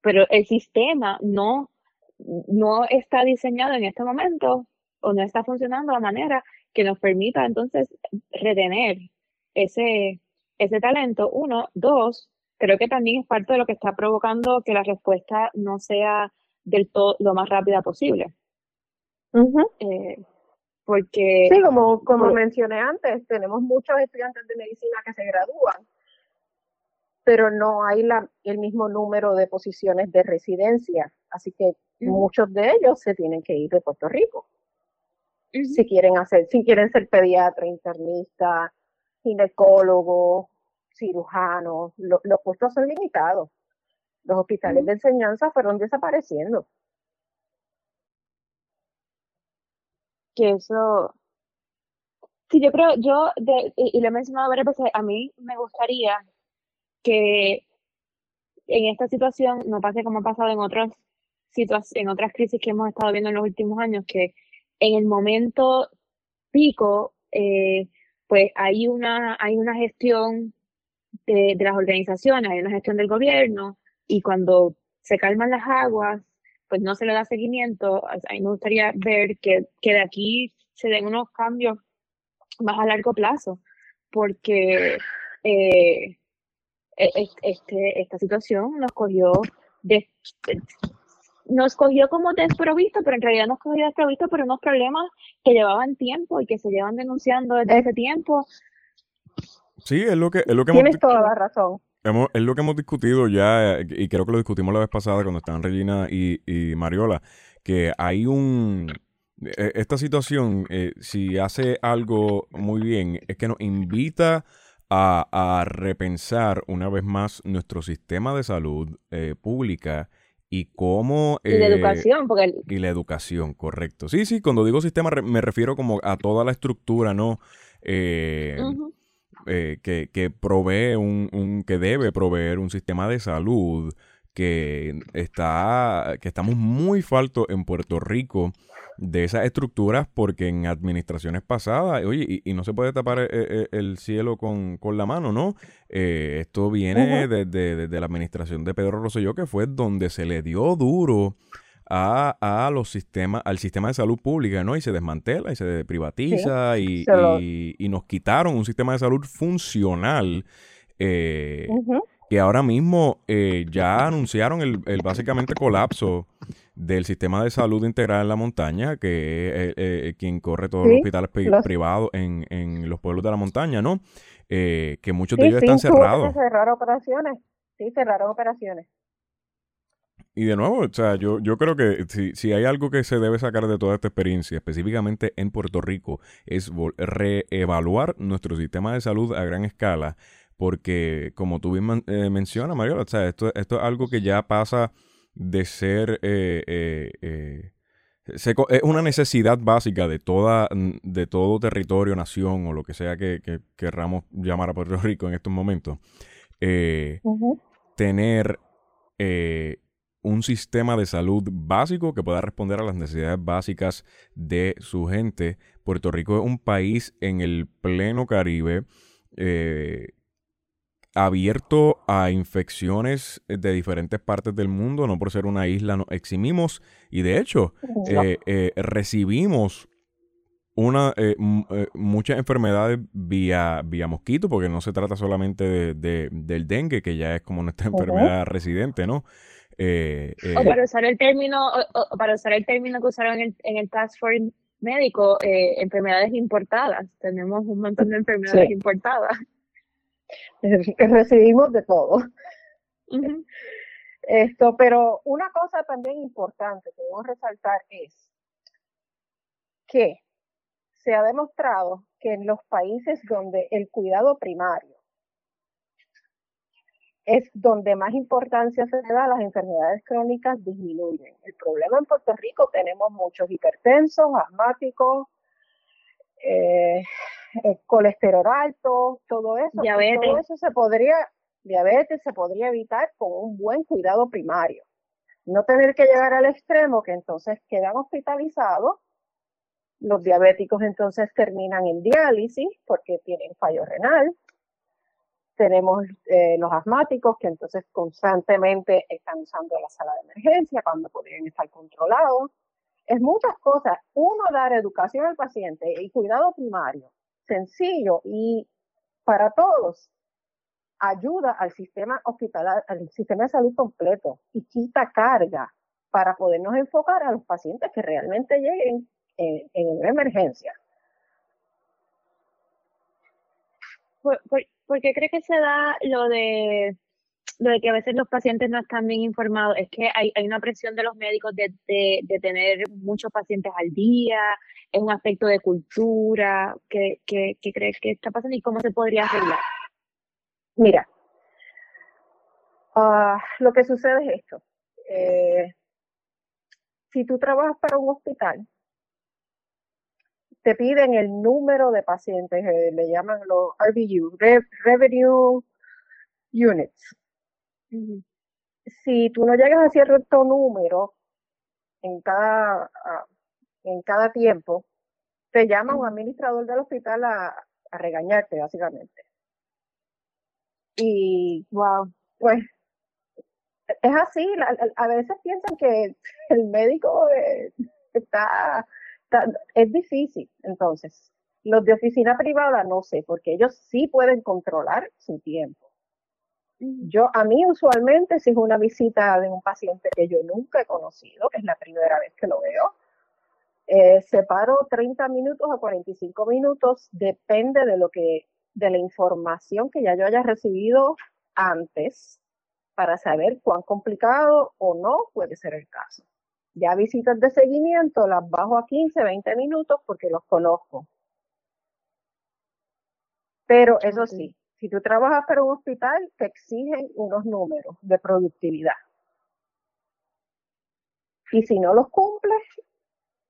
pero el sistema no, no está diseñado en este momento o no está funcionando de manera que nos permita entonces retener ese, ese talento. Uno, dos, creo que también es parte de lo que está provocando que la respuesta no sea del todo lo más rápida posible. Eh, porque... Sí, como, como mencioné antes, tenemos muchos estudiantes de medicina que se gradúan, pero no hay la, el mismo número de posiciones de residencia, así que muchos de ellos se tienen que ir de Puerto Rico si quieren hacer, si quieren ser pediatra, internista, ginecólogo, cirujano, los puestos son limitados. Los hospitales de enseñanza fueron desapareciendo. Que eso, sí, yo creo, yo, y, lo he mencionado varias veces, a mí me gustaría que en esta situación no pase como ha pasado en otras en otras crisis que hemos estado viendo en los últimos años, que en el momento pico, eh, pues hay una, hay una gestión de, las organizaciones, hay una gestión del gobierno, y cuando se calman las aguas, pues no se le da seguimiento. A mí me gustaría ver que, que de aquí se den unos cambios más a largo plazo, porque eh, e, este, esta situación nos cogió de, nos cogió como desprovisto, pero en realidad nos cogió desprovisto por unos problemas que llevaban tiempo y que se llevan denunciando desde ese tiempo. Sí, es lo que, es lo que Tienes toda la razón. es lo que hemos discutido ya, y creo que lo discutimos la vez pasada cuando estaban Regina y, y Mariola, que hay un... E, esta situación, eh, si hace algo muy bien, es que nos invita a, repensar una vez más nuestro sistema de salud eh, pública y cómo... y la educación, porque... Y la educación, correcto. Sí, sí, cuando digo sistema me refiero como a toda la estructura, ¿no? Eh, eh, que, que, provee un, un, que debe proveer un sistema de salud que está, que estamos muy faltos en Puerto Rico de esas estructuras porque en administraciones pasadas, oye, y, no se puede tapar eh, eh, el, cielo con, la mano, ¿no? Eh, esto viene desde, la administración de Pedro Rosselló, que fue donde se le dio duro a, los sistemas, al sistema de salud pública, ¿no? Y se desmantela y se privatiza y, y, nos quitaron un sistema de salud funcional. Eh, que ahora mismo eh, ya anunciaron el, básicamente colapso del sistema de salud integral en la montaña, que es eh, eh, quien corre todos los hospitales privados en, en, los pueblos de la montaña, ¿no? que muchos de ellos están cerrados. Cerrar operaciones, sí, cerraron operaciones. Y de nuevo, o sea, yo, yo creo que si, si hay algo que se debe sacar de toda esta experiencia, específicamente en Puerto Rico, es reevaluar nuestro sistema de salud a gran escala porque como tú bien eh, mencionas, Mariola, o sea, esto, esto es algo que ya pasa de ser... Eh, eh, es una necesidad básica de toda de todo territorio, nación o lo que sea que, querramos llamar a Puerto Rico en estos momentos. Tener un sistema de salud básico que pueda responder a las necesidades básicas de su gente. Puerto Rico es un país en el pleno Caribe abierto a infecciones de diferentes partes del mundo, no por ser una isla nos eximimos y de hecho eh, eh, recibimos una eh, muchas enfermedades vía, vía mosquito, porque no se trata solamente de, del dengue, que ya es como nuestra enfermedad residente, ¿no? o para usar el término, para usar el término que usaron en el, en el Task Force médico, enfermedades importadas. Tenemos un montón de enfermedades importadas. recibimos de todo. Esto, pero una cosa también importante que debemos resaltar es que se ha demostrado que en los países donde el cuidado primario es donde más importancia se le da las enfermedades crónicas disminuyen. El problema en Puerto Rico tenemos muchos hipertensos, asmáticos, eh, eh, colesterol alto, todo eso, diabetes. todo eso se podría, diabetes se podría evitar con un buen cuidado primario. No tener que llegar al extremo que entonces quedan hospitalizados. Los diabéticos entonces terminan en diálisis porque tienen fallo renal. Tenemos eh, los asmáticos que entonces constantemente están usando la sala de emergencia cuando podrían estar controlados. Es muchas cosas. Uno, dar educación al paciente y cuidado primario sencillo y para todos ayuda al sistema hospitalario, al sistema de salud completo y quita carga para podernos enfocar a los pacientes que realmente lleguen en, en emergencia. ¿Por, por, qué cree que se da lo de lo de que a veces los pacientes no están bien informados? Es que hay, hay una presión de los médicos de, de, tener muchos pacientes al día, es un aspecto de cultura? ¿Qué, qué, qué crees que está pasando y cómo se podría arreglar? Mira, uh, lo que sucede es esto. Eh, si tú trabajas para un hospital, te piden el número de pacientes, eh, le llaman los RVU, Revenue Units. Si tú no llegas a cierto número en cada, ah, en cada tiempo, te llama un administrador del hospital a, regañarte, básicamente. Y, wow, pues es así, a, veces piensan que el médico eh, está, es difícil, entonces. Los de oficina privada no sé, porque ellos sí pueden controlar su tiempo. Yo, a mí usualmente, si es una visita de un paciente que yo nunca he conocido, que es la primera vez que lo veo, eh, separo 30 minutos a 45 minutos, depende de lo que, de la información que ya yo haya recibido antes para saber cuán complicado o no puede ser el caso. Ya visitas de seguimiento las bajo a 15, 20 minutos porque los conozco. Pero eso sí, Si tú trabajas para un hospital, te exigen unos números de productividad. Y si no los cumples,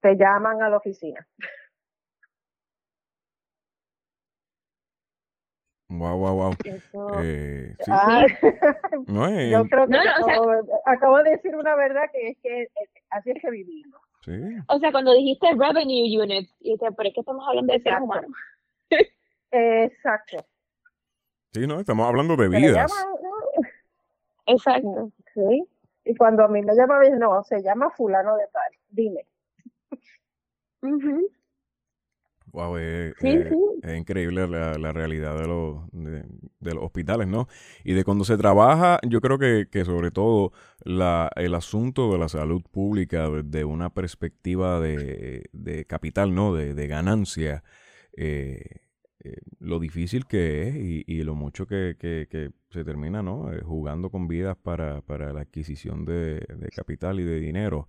te llaman a la oficina. Wow, wow, wow. Eh, sí. Ah, no, es... yo creo que acabo, de decir una verdad que es que así es que vivimos. Sí. O sea, cuando dijiste revenue unit, y dije, pero es que estamos hablando de seres humanos. Exacto. Sí, no, estamos hablando de vidas. Exacto. Sí. Y cuando a mí me llama, no, se llama fulano de tal, dime. Wow, es, increíble la, realidad de los, de, los hospitales, ¿no? Y de cuando se trabaja, yo creo que, que sobre todo la, el asunto de la salud pública desde una perspectiva de, de capital, ¿no? De, de ganancia, eh, eh, lo difícil que es y, lo mucho que, se termina ¿no? Eh, jugando con vidas para, la adquisición de, capital y de dinero.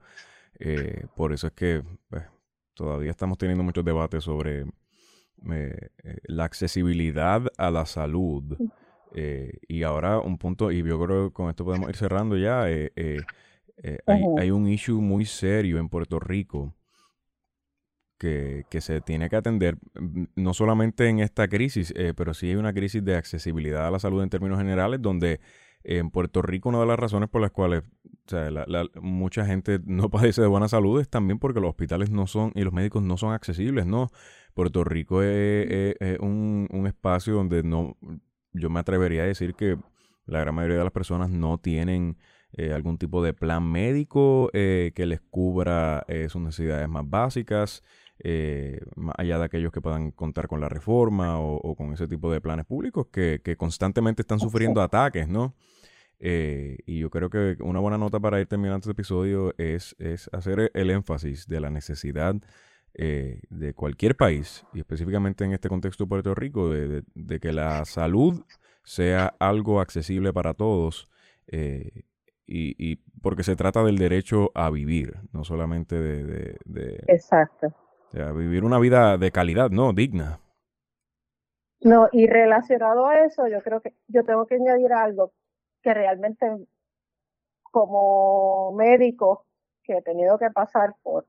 Eh, por eso es que pues, todavía estamos teniendo muchos debates sobre la accesibilidad a la salud. y ahora un punto, y yo creo que con esto podemos ir cerrando ya, hay, hay un issue muy serio en Puerto Rico que, se tiene que atender, mm, no solamente en esta crisis, eh, pero sí hay una crisis de accesibilidad a la salud en términos generales, donde en Puerto Rico una de las razones por las cuales mucha gente no padece de buena salud es también porque los hospitales no son y los médicos no son accesibles, ¿no? Puerto Rico es, un, un, espacio donde no, yo me atrevería a decir que la gran mayoría de las personas no tienen eh, algún tipo de plan médico eh, que les cubra sus necesidades más básicas eh, más allá de aquellos que puedan contar con la reforma o, con ese tipo de planes públicos que, constantemente están sufriendo ataques, ¿no? Eh, y yo creo que una buena nota para ir terminando este episodio es, es hacer el énfasis de la necesidad eh, de cualquier país, y específicamente en este contexto de Puerto Rico, de, que la salud sea algo accesible para todos. Eh, y, y, porque se trata del derecho a vivir, no solamente de, de Exacto vivir una vida de calidad, ¿no? Digna. No, y relacionado a eso, yo creo que yo tengo que añadir algo que realmente como médico que he tenido que pasar por,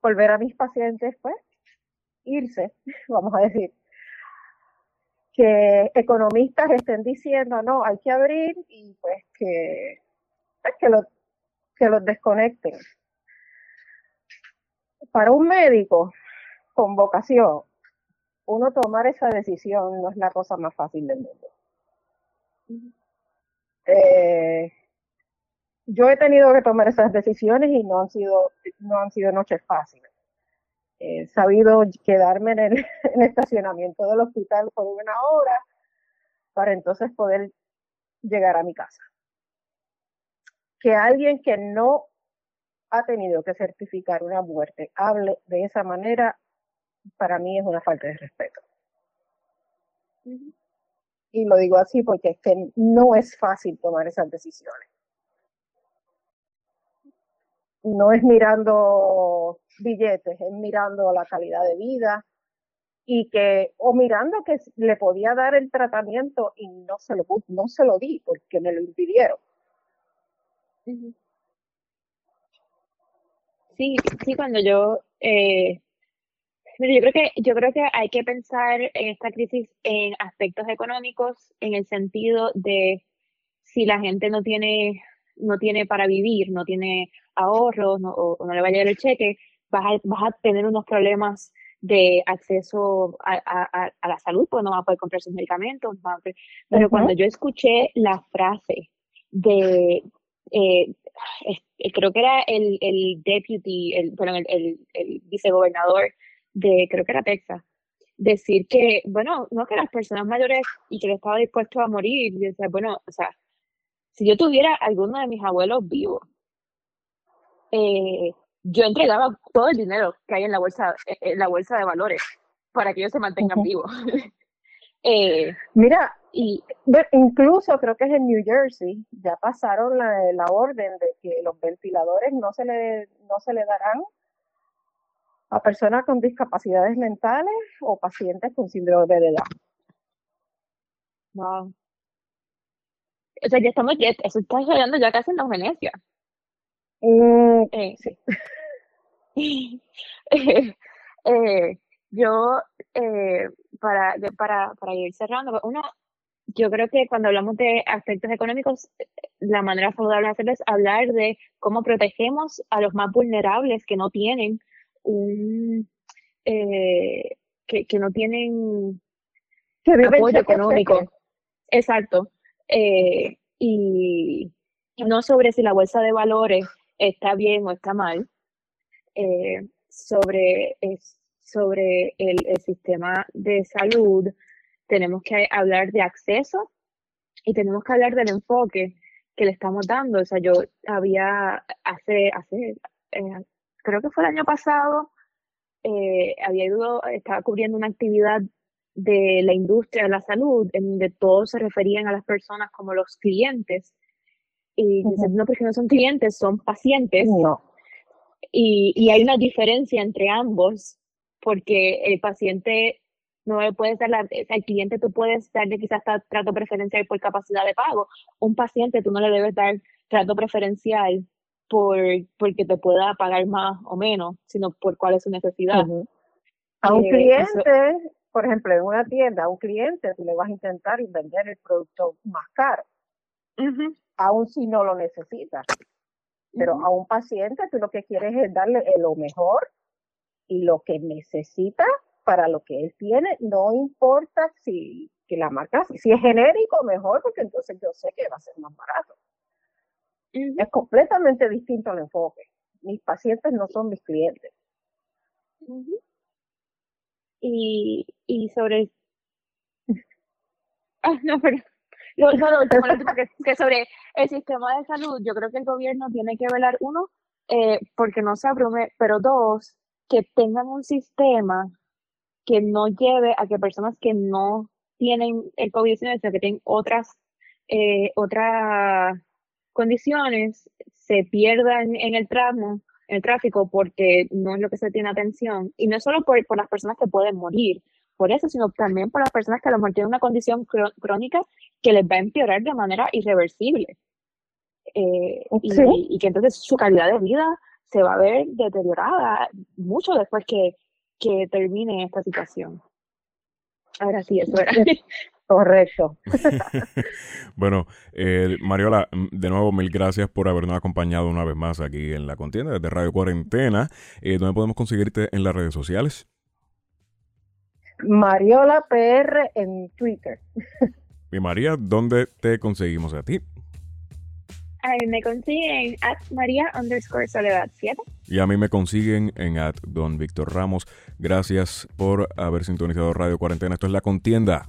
por ver a mis pacientes, pues, irse, vamos a decir, que economistas estén diciendo, no, hay que abrir y pues que, pues, que, lo, que los desconecten para un médico con vocación, uno tomar esa decisión no es la cosa más fácil del mundo. Eh, yo he tenido que tomar esas decisiones y no han sido, no han sido noches fáciles. He sabido quedarme en el, en el estacionamiento del hospital por una hora para entonces poder llegar a mi casa. Que alguien que no ha tenido que certificar una muerte hable de esa manera, para mí es una falta de respeto. Y lo digo así porque es que no es fácil tomar esas decisiones. No es mirando billetes, es mirando la calidad de vida y que, o mirando que le podía dar el tratamiento y no se lo, no se lo di porque me lo impidieron. Sí, sí, cuando yo, eh, yo creo que yo creo que hay que pensar en esta crisis en aspectos económicos, en el sentido de si la gente no tiene no tiene para vivir, no tiene ahorros o, no le va a llegar el cheque, vas a, vas a tener unos problemas de acceso a, a, a la salud, pues no va a poder comprar sus medicamentos. pero cuando yo escuché la frase de eh, creo que era el, el deputy, el, bueno, el, el, el, vicegobernador de, creo que era Texas, decir que, bueno, no que las personas mayores y que estaba dispuesto a morir, y decir, bueno, o sea, si yo tuviera alguno de mis abuelos vivos, eh, yo entregaba todo el dinero que hay en la bolsa, en la bolsa de valores para que ellos se mantengan vivos. eh, Mira, y incluso creo que es en New Jersey, ya pasaron la, la, orden de que los ventiladores no se le, no se le darán a personas con discapacidades mentales o pacientes con síndrome de edad. Wow. O sea, ya estamos, ya, eso está llegando ya casi en la Venecia. Mm, eh, sí. eh, yo, eh, para, para, para ir cerrando, uno, yo creo que cuando hablamos de aspectos económicos, la manera saludable de hacerlo es hablar de cómo protegemos a los más vulnerables que no tienen un, eh, que, que no tienen apoyo económico. Exacto. Eh, y no sobre si la bolsa de valores está bien o está mal, eh, sobre, sobre el, el, sistema de salud, tenemos que hablar de acceso y tenemos que hablar del enfoque que le estamos dando. O sea, yo había hace, hace eh, creo que fue el año pasado, eh, había ido, estaba cubriendo una actividad de la industria de la salud, en donde todos se referían a las personas como los clientes. Y no, porque no son clientes, son pacientes. No. Y, y hay una diferencia entre ambos, porque el paciente no puedes dar, la, al cliente tú puedes darle quizás trato preferencial por capacidad de pago. Un paciente tú no le debes dar trato preferencial por porque te pueda pagar más o menos, sino por cuál es su necesidad. A un eh, cliente, por ejemplo, en una tienda, a un cliente tú le vas a intentar vender el producto más caro, aun si no lo necesitas. Pero a un paciente tú lo que quieres es darle lo mejor y lo que necesita para lo que él tiene, no importa si que la marca, si es genérico, mejor, porque entonces yo sé que va a ser más barato. Es completamente distinto el enfoque. Mis pacientes no son mis clientes. y, y sobre ah, no, pero lo, que, que, sobre el sistema de salud, yo creo que el gobierno tiene que velar, uno, eh, porque no se abrume, pero dos, que tengan un sistema que no lleve a que personas que no tienen el COVID-19, sino que tienen otras, eh, otras condiciones, se pierdan en el tramo, en el tráfico, porque no es lo que se tiene atención. Y no solo por, por las personas que pueden morir por eso, sino también por las personas que a lo mejor tienen una condición crónica que les va a empeorar de manera irreversible. Eh, y, y, que entonces su calidad de vida se va a ver deteriorada mucho después que, que termine esta situación. Ahora sí, eso era. Correcto. bueno, eh, Mariola, mm, de nuevo mil gracias por habernos acompañado una vez más aquí en la contienda desde Radio Cuarentena. Eh, ¿Dónde podemos conseguirte en las redes sociales? Mariola PR en Twitter. Y María, ¿dónde te conseguimos a ti? Me consiguen at María underscore Soledad 7. Y a mí me consiguen en at Don Víctor Ramos. Gracias por haber sintonizado Radio Cuarentena. Esto es La Contienda.